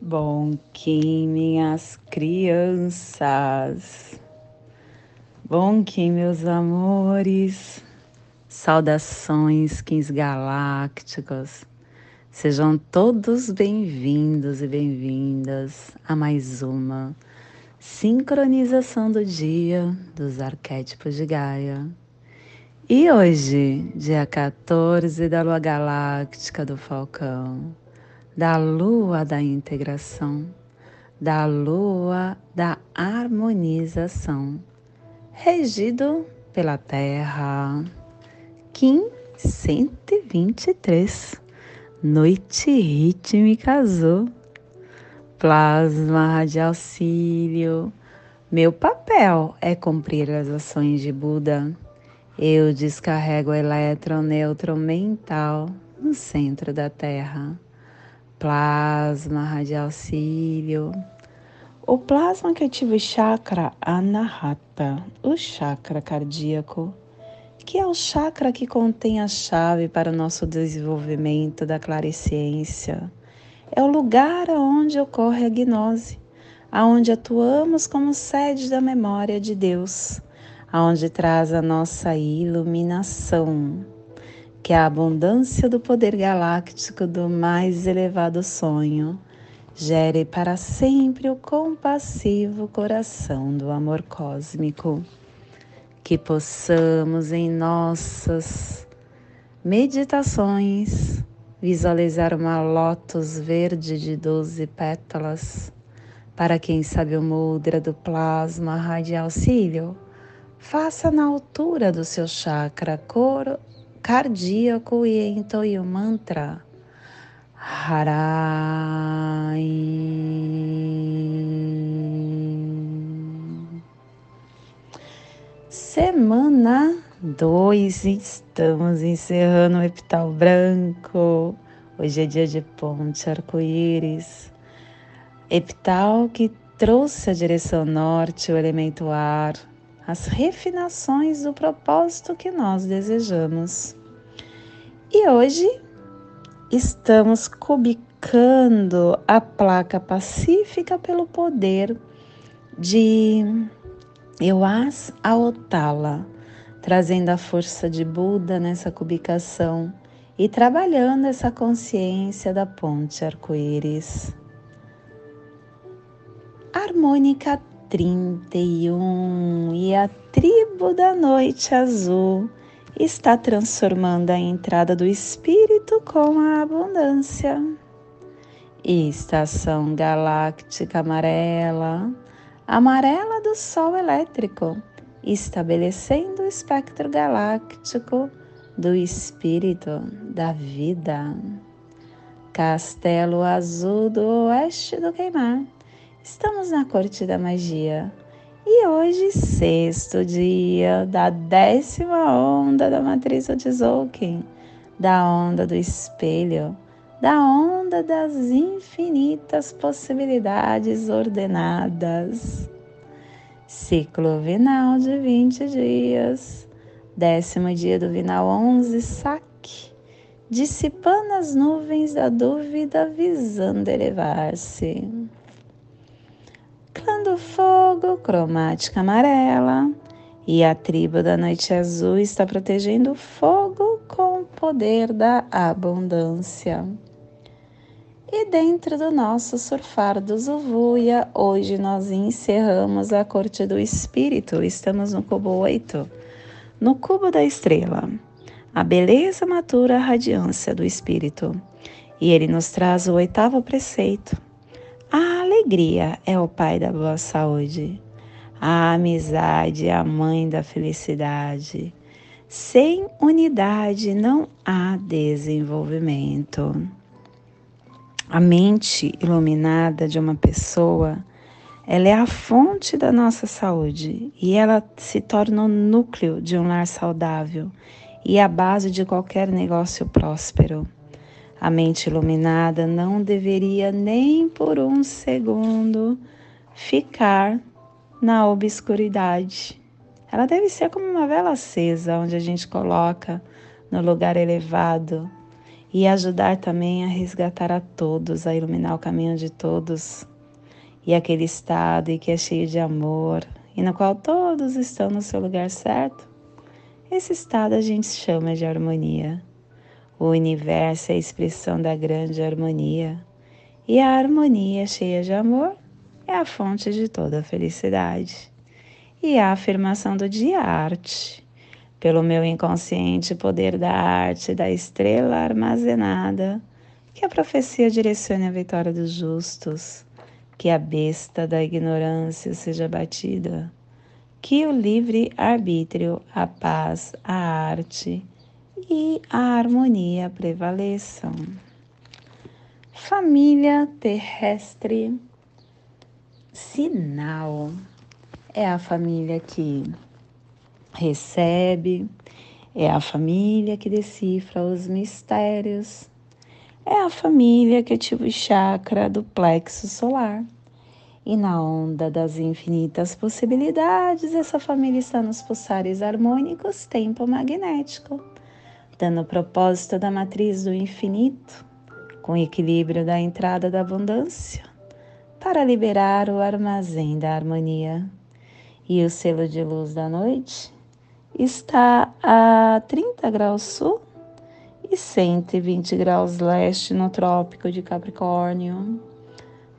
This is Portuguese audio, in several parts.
Bom Kim, minhas crianças. Bom Kim, meus amores. Saudações, Kings Galácticos. Sejam todos bem-vindos e bem-vindas a mais uma sincronização do dia dos arquétipos de Gaia. E hoje, dia 14 da Lua Galáctica do Falcão da lua da integração, da lua da harmonização, regido pela Terra. Kim 123, noite rítmica azul, plasma de auxílio. Meu papel é cumprir as ações de Buda. Eu descarrego o elétron neutro mental no centro da Terra plasma radial cílio. O plasma que ativa o chakra anahata, o chakra cardíaco, que é o chakra que contém a chave para o nosso desenvolvimento da claresciência. É o lugar onde ocorre a gnose, aonde atuamos como sede da memória de Deus, aonde traz a nossa iluminação que a abundância do poder galáctico do mais elevado sonho gere para sempre o compassivo coração do amor cósmico. Que possamos em nossas meditações visualizar uma lótus verde de doze pétalas. Para quem sabe o mudra do plasma radial cílio, faça na altura do seu chakra coro cardíaco e entoie o mantra Harai. Semana 2, estamos encerrando o epital branco. Hoje é dia de ponte arco-íris. Epital que trouxe a direção norte, o elemento ar, as refinações do propósito que nós desejamos. E hoje estamos cubicando a placa pacífica pelo poder de Euas Aotala, trazendo a força de Buda nessa cubicação e trabalhando essa consciência da ponte arco-íris. Harmônica 31 e a tribo da noite azul está transformando a entrada do espírito com a abundância. Estação galáctica amarela, amarela do Sol elétrico, estabelecendo o espectro galáctico do espírito da vida. Castelo azul do oeste do queimar Estamos na corte da magia. E hoje, sexto dia da décima onda da matriz Otzolk'in, da onda do espelho, da onda das infinitas possibilidades ordenadas. Ciclo vinal de 20 dias, décimo dia do vinal 11, saque, dissipando as nuvens da dúvida visando elevar-se. Clã do Fogo, cromática amarela. E a tribo da Noite Azul está protegendo o fogo com o poder da abundância. E dentro do nosso surfar do Zuvuia, hoje nós encerramos a corte do espírito. Estamos no cubo 8, no cubo da estrela. A beleza matura a radiância do espírito. E ele nos traz o oitavo preceito a alegria é o pai da boa saúde. A amizade é a mãe da felicidade. Sem unidade não há desenvolvimento. A mente iluminada de uma pessoa, ela é a fonte da nossa saúde e ela se torna o núcleo de um lar saudável e a base de qualquer negócio próspero. A mente iluminada não deveria nem por um segundo ficar na obscuridade. Ela deve ser como uma vela acesa, onde a gente coloca no lugar elevado e ajudar também a resgatar a todos, a iluminar o caminho de todos e aquele estado que é cheio de amor e no qual todos estão no seu lugar certo. Esse estado a gente chama de harmonia. O universo é a expressão da grande harmonia e a harmonia cheia de amor é a fonte de toda a felicidade. E a afirmação do dia arte pelo meu inconsciente poder da arte, da estrela armazenada, que a profecia direcione a vitória dos justos, que a besta da ignorância seja batida, que o livre arbítrio, a paz, a arte e a harmonia prevaleçam. Família terrestre, sinal é a família que recebe, é a família que decifra os mistérios, é a família que ativa o chakra do plexo solar. E na onda das infinitas possibilidades, essa família está nos pulsares harmônicos tempo magnético, dando o propósito da matriz do infinito, com equilíbrio da entrada da abundância, para liberar o armazém da harmonia. E o selo de luz da noite está a 30 graus sul e 120 graus leste no Trópico de Capricórnio,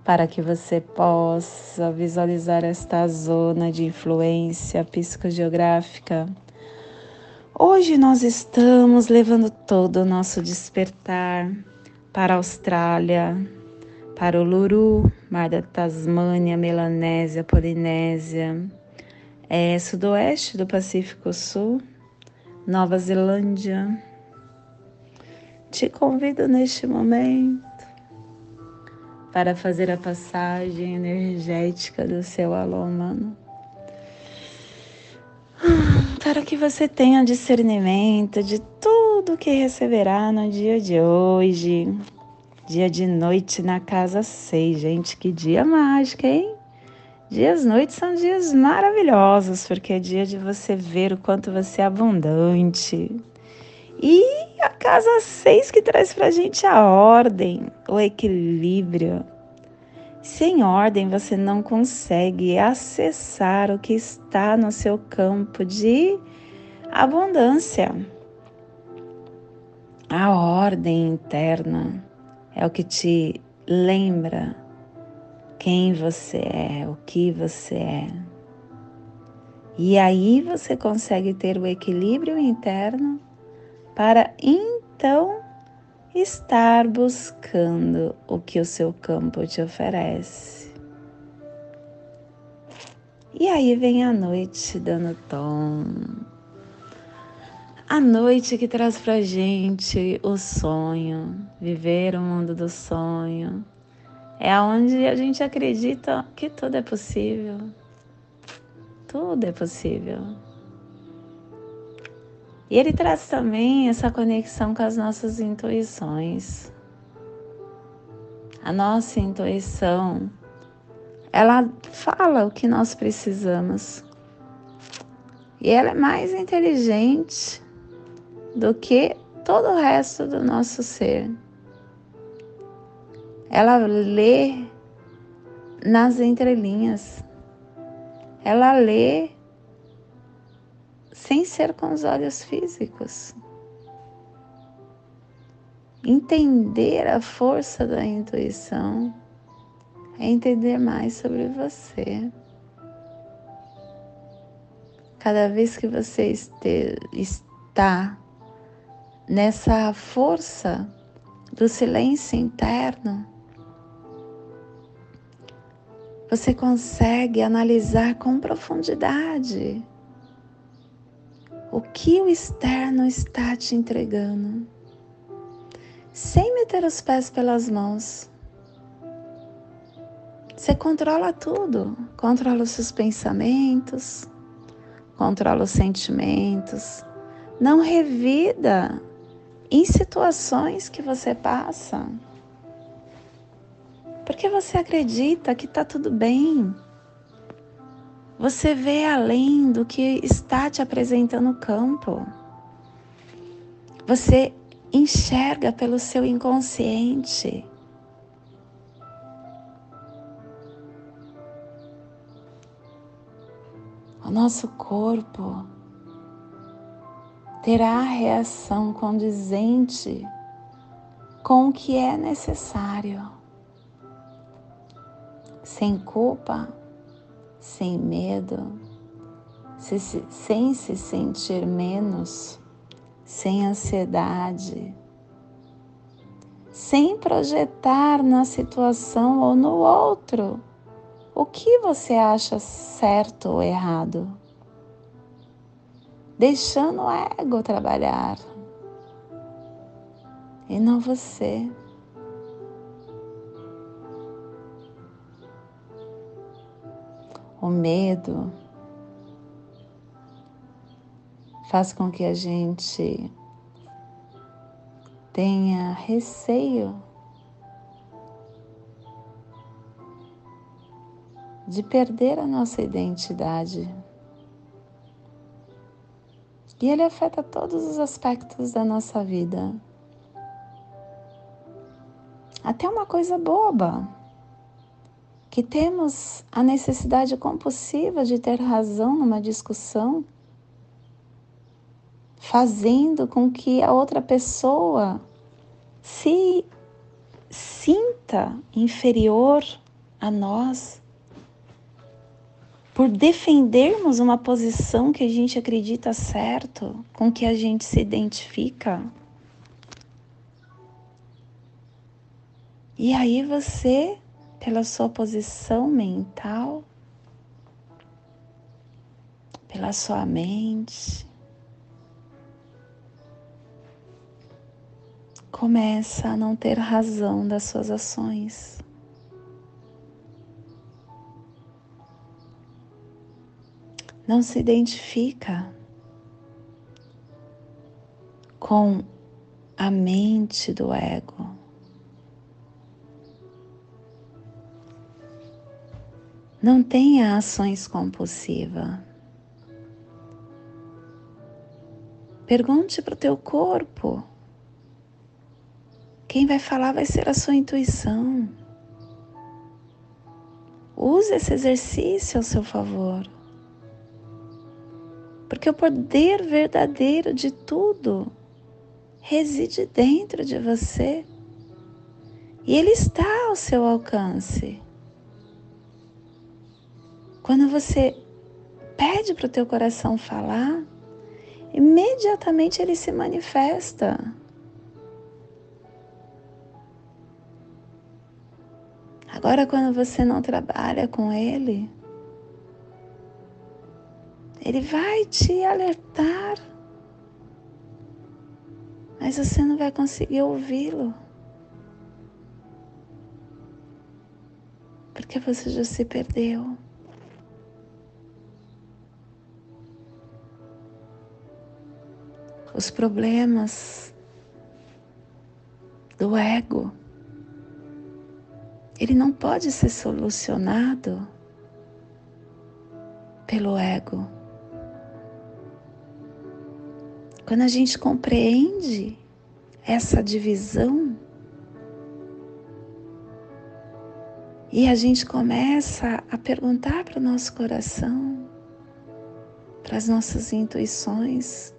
para que você possa visualizar esta zona de influência psicogeográfica. Hoje nós estamos levando todo o nosso despertar para a Austrália, para o Luru, Mar da Tasmânia, Melanésia, Polinésia é, sudoeste do Pacífico Sul, Nova Zelândia. Te convido neste momento para fazer a passagem energética do seu alô humano. Para que você tenha discernimento de tudo que receberá no dia de hoje. Dia de noite na casa 6, gente, que dia mágico, hein? Dias noites são dias maravilhosos, porque é dia de você ver o quanto você é abundante. E a casa 6 que traz pra gente a ordem, o equilíbrio. Sem ordem você não consegue acessar o que está no seu campo de abundância. A ordem interna é o que te lembra quem você é, o que você é. E aí você consegue ter o equilíbrio interno para então estar buscando o que o seu campo te oferece. E aí vem a noite dando tom. A noite que traz pra gente o sonho, viver o mundo do sonho, é onde a gente acredita que tudo é possível. Tudo é possível. E ele traz também essa conexão com as nossas intuições. A nossa intuição, ela fala o que nós precisamos. E ela é mais inteligente do que todo o resto do nosso ser. Ela lê nas entrelinhas. Ela lê sem ser com os olhos físicos. Entender a força da intuição é entender mais sobre você. Cada vez que você está nessa força do silêncio interno, você consegue analisar com profundidade o que o externo está te entregando, sem meter os pés pelas mãos. Você controla tudo, controla os seus pensamentos, controla os sentimentos, não revida em situações que você passa. Porque você acredita que está tudo bem. Você vê além do que está te apresentando o campo. Você enxerga pelo seu inconsciente. O nosso corpo terá reação condizente com o que é necessário, sem culpa, sem medo, sem se sentir menos, sem ansiedade, sem projetar na situação ou no outro o que você acha certo ou errado, deixando o ego trabalhar e não você. O medo faz com que a gente tenha receio de perder a nossa identidade. E ele afeta todos os aspectos da nossa vida. Até uma coisa boba, que temos a necessidade compulsiva de ter razão numa discussão fazendo com que a outra pessoa se sinta inferior a nós por defendermos uma posição que a gente acredita certo, com que a gente se identifica. E aí você, pela sua posição mental, pela sua mente, começa a não ter razão das suas ações. Não se identifica com a mente do ego. Não tenha ações compulsivas. Pergunte para o teu corpo quem vai falar vai ser a sua intuição. Use esse exercício ao seu favor. Porque o poder verdadeiro de tudo reside dentro de você. E ele está ao seu alcance. Quando você pede para o teu coração falar, imediatamente ele se manifesta. Agora, quando você não trabalha com Ele, Ele vai te alertar, mas você não vai conseguir ouvi-lo. Porque você já se perdeu. Os problemas do ego ele não pode ser solucionado pelo ego. Quando a gente compreende essa divisão e a gente começa a perguntar para o nosso coração, para as nossas intuições,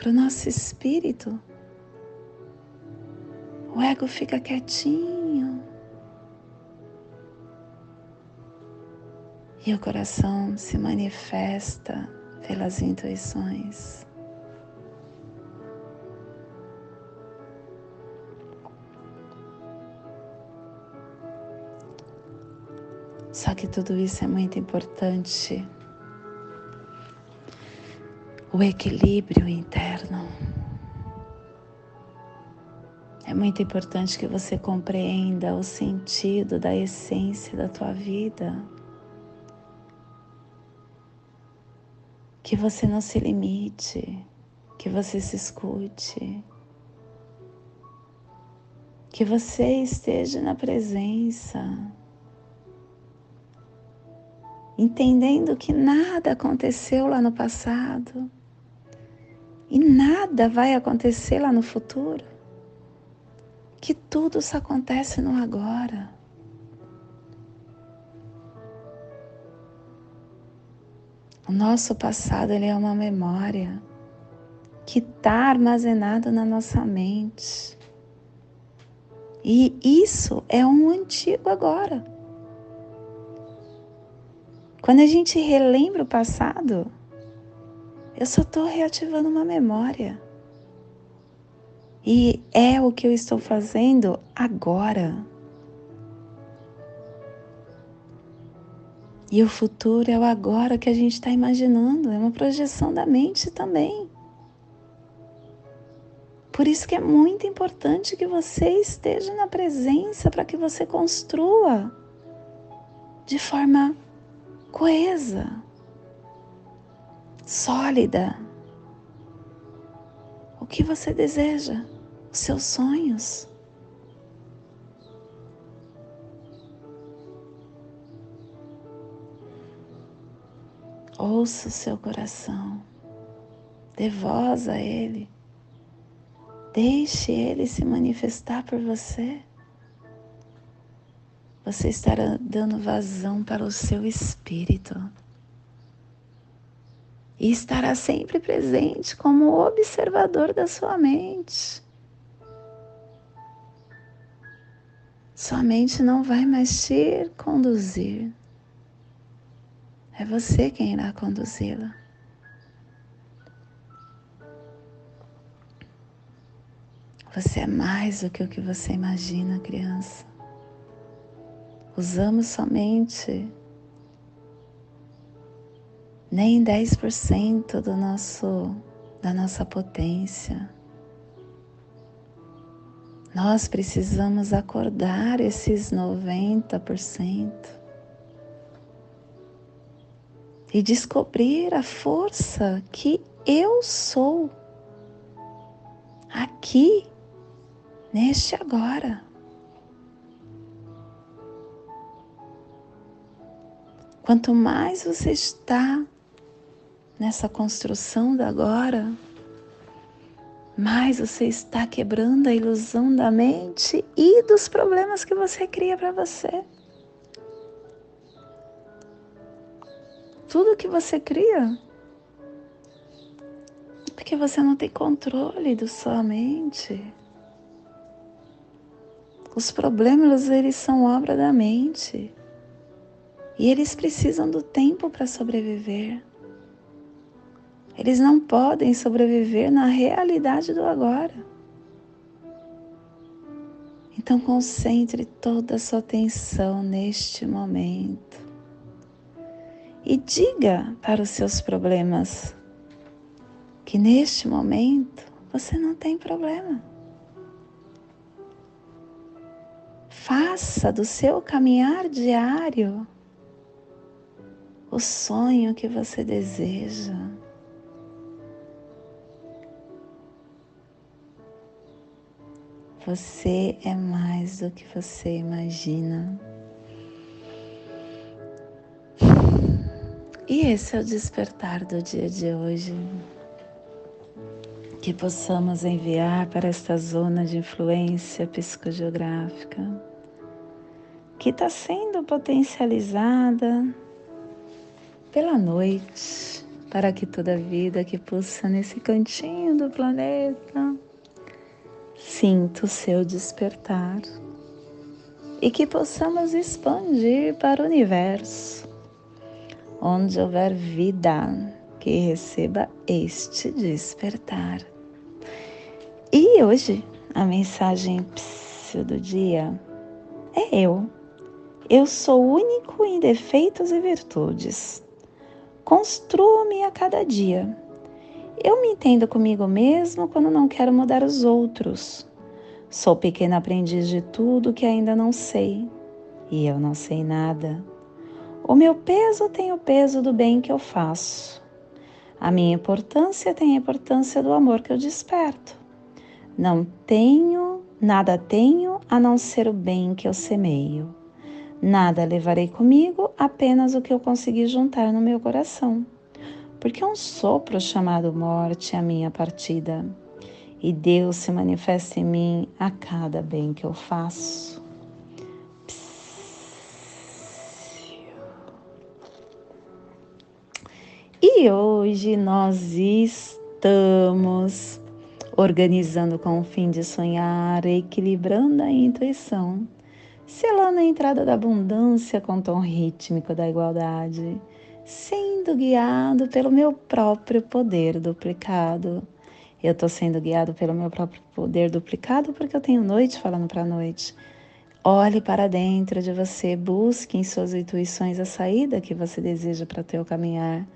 para o nosso espírito, o ego fica quietinho e o coração se manifesta pelas intuições. Só que tudo isso é muito importante. O equilíbrio interno. É muito importante que você compreenda o sentido da essência da tua vida. que você não se limite, que você se escute, que você esteja na presença, entendendo que nada aconteceu lá no passado e nada vai acontecer lá no futuro. Que tudo só acontece no agora. O nosso passado ele é uma memória que está armazenada na nossa mente. E isso é um antigo agora. Quando a gente relembra o passado, eu só estou reativando uma memória. E é o que eu estou fazendo agora. E o futuro é o agora que a gente está imaginando, é uma projeção da mente também. Por isso que é muito importante que você esteja na presença para que você construa de forma coesa, sólida. O que você deseja, os seus sonhos. Ouça o seu coração, dê voz a ele, deixe ele se manifestar por você. Você estará dando vazão para o seu espírito e estará sempre presente como observador da sua mente. Sua mente não vai mais te conduzir. É você quem irá conduzi-la. Você é mais do que o que você imagina, criança usamos somente nem 10% do nosso da nossa potência. Nós precisamos acordar esses 90% e descobrir a força que eu sou aqui, neste agora. Quanto mais você está nessa construção da agora, mais você está quebrando a ilusão da mente e dos problemas que você cria para você. Tudo que você cria é porque você não tem controle da sua mente. Os problemas, eles são obra da mente. E eles precisam do tempo para sobreviver. Eles não podem sobreviver na realidade do agora. Então concentre toda a sua atenção neste momento e diga para os seus problemas que neste momento você não tem problema. Faça do seu caminhar diário o sonho que você deseja. Você é mais do que você imagina. E esse é o despertar do dia de hoje. Que possamos enviar para esta zona de influência psicogeográfica que está sendo potencializada pela noite, para que toda vida que pulsa nesse cantinho do planeta sinta o seu despertar e que possamos expandir para o universo, onde houver vida que receba este despertar. E hoje a mensagem do dia é eu. Eu sou único em defeitos e virtudes construo-me a cada dia. Eu me entendo comigo mesmo quando não quero mudar os outros. Sou pequena aprendiz de tudo que ainda não sei, e eu não sei nada. O meu peso tem o peso do bem que eu faço. A minha importância tem a importância do amor que eu desperto. Não tenho, nada tenho a não ser o bem que eu semeio. Nada levarei comigo, apenas o que eu consegui juntar no meu coração. Porque um sopro chamado morte é a minha partida, e Deus se manifesta em mim a cada bem que eu faço. E hoje nós estamos organizando com o fim de sonhar, equilibrando a intuição, selando a entrada da abundância com o tom rítmico da igualdade, sendo guiado pelo meu próprio poder duplicado. Eu estou sendo guiado pelo meu próprio poder duplicado porque eu tenho noite falando para noite. Olhe para dentro de você, busque em suas intuições a saída que você deseja para teu caminhar.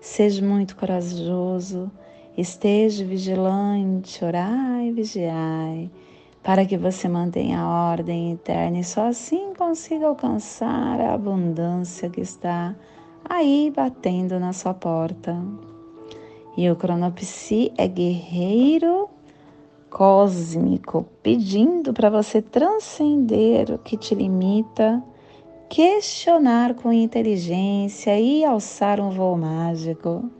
Seja muito corajoso Esteja vigilante, orai e vigiai, para que você mantenha a ordem interna e só assim consiga alcançar a abundância que está aí batendo na sua porta. E o cronopsi é guerreiro cósmico, pedindo para você transcender o que te limita, questionar com inteligência e alçar um voo mágico.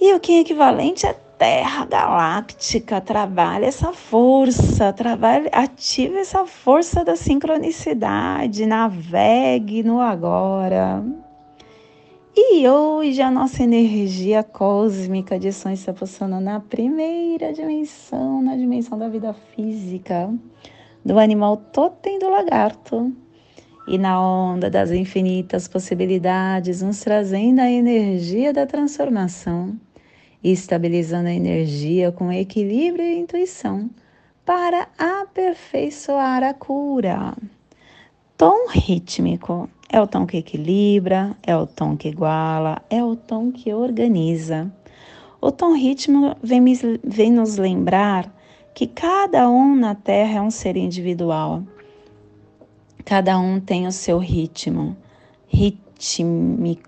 E o que é equivalente à Terra galáctica trabalha essa força, trabalha, ativa essa força da sincronicidade, navegue no agora. E hoje a nossa energia cósmica de som está passando na primeira dimensão, na dimensão da vida física, do animal totem do lagarto. E na onda das infinitas possibilidades, nos trazendo a energia da transformação estabilizando a energia com equilíbrio e intuição para aperfeiçoar a cura. Tom rítmico é o tom que equilibra, é o tom que iguala, é o tom que organiza. O tom rítmico vem, vem nos lembrar que cada um na Terra é um ser individual. Cada um tem o seu ritmo rítmico.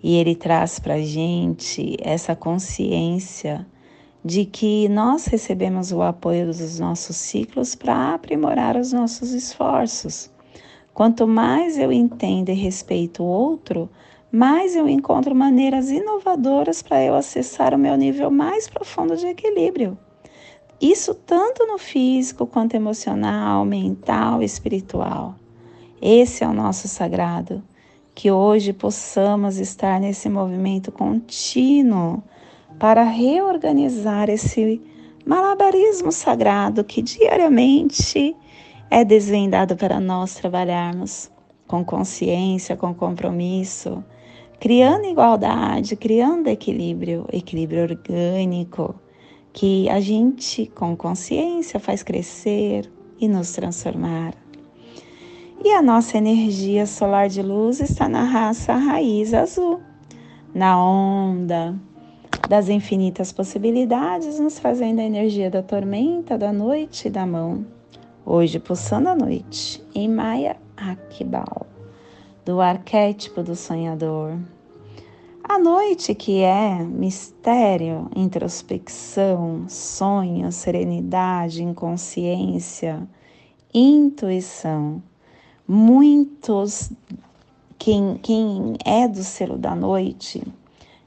E ele traz para a gente essa consciência de que nós recebemos o apoio dos nossos ciclos para aprimorar os nossos esforços. Quanto mais eu entendo e respeito o outro, mais eu encontro maneiras inovadoras para eu acessar o meu nível mais profundo de equilíbrio. Isso tanto no físico quanto emocional, mental espiritual. Esse é o nosso sagrado que hoje possamos estar nesse movimento contínuo para reorganizar esse malabarismo sagrado que diariamente é desvendado para nós trabalharmos com consciência, com compromisso, criando igualdade, criando equilíbrio, equilíbrio orgânico, que a gente com consciência faz crescer e nos transformar. E a nossa energia solar de luz está na raça raiz azul, na onda das infinitas possibilidades, nos trazendo a energia da tormenta, da noite e da mão. Hoje, pulsando a noite, em Maia Akibal, do arquétipo do sonhador. A noite que é mistério, introspecção, sonho, serenidade, inconsciência, intuição Muitos, quem, quem é do selo da noite,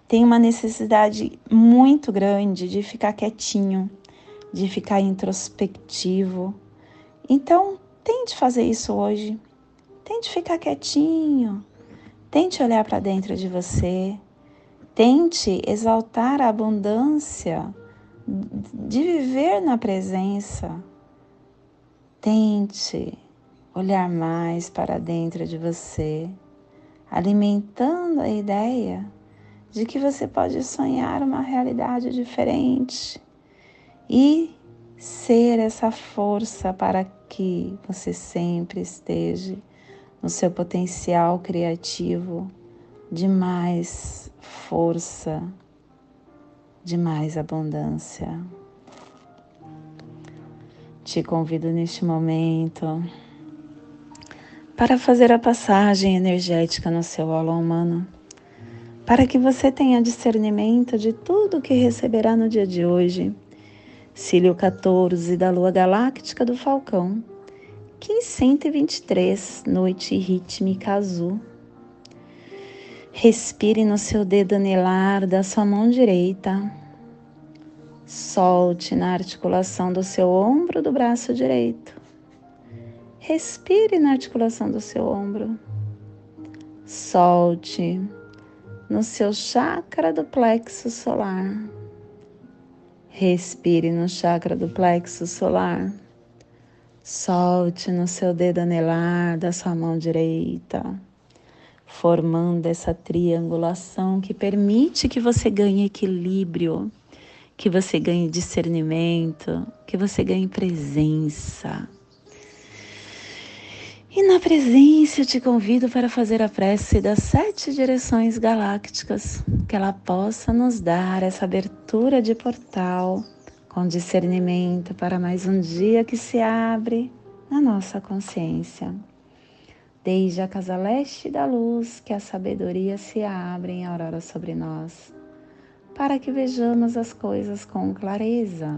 tem uma necessidade muito grande de ficar quietinho, de ficar introspectivo. Então, tente fazer isso hoje. Tente ficar quietinho. Tente olhar para dentro de você. Tente exaltar a abundância de viver na presença. Tente olhar mais para dentro de você, alimentando a ideia de que você pode sonhar uma realidade diferente e ser essa força para que você sempre esteja no seu potencial criativo de mais força, de mais abundância. Te convido neste momento para fazer a passagem energética no seu aula humano, para que você tenha discernimento de tudo que receberá no dia de hoje. Cílio 14 da Lua Galáctica do Falcão, 1523, noite rítmica azul. Respire no seu dedo anelar da sua mão direita. Solte na articulação do seu ombro do braço direito. Respire na articulação do seu ombro. Solte no seu chakra do plexo solar. Respire no chakra do plexo solar. Solte no seu dedo anelar da sua mão direita formando essa triangulação que permite que você ganhe equilíbrio, que você ganhe discernimento, que você ganhe presença. E na presença te convido para fazer a prece das sete direções galácticas, que ela possa nos dar essa abertura de portal com discernimento para mais um dia que se abre na nossa consciência. Desde a casa leste da luz, que a sabedoria se abre em aurora sobre nós, para que vejamos as coisas com clareza.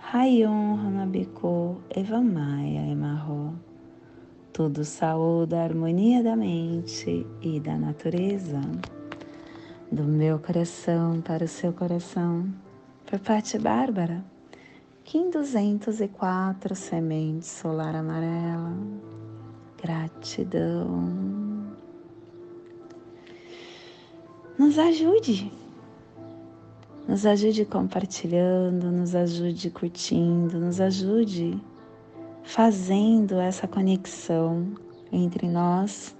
Rayon Honabiko Evamaya Emarro. Tudo saúde harmonia da mente e da natureza. Do meu coração para o seu coração. Por parte Bárbara. Kim 204 Semente Solar Amarela gratidão. Nos ajude, nos ajude compartilhando, nos ajude curtindo, nos ajude fazendo essa conexão entre nós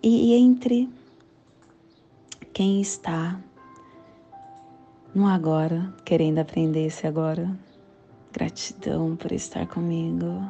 e entre quem está no agora, querendo aprender esse agora. Gratidão por estar comigo.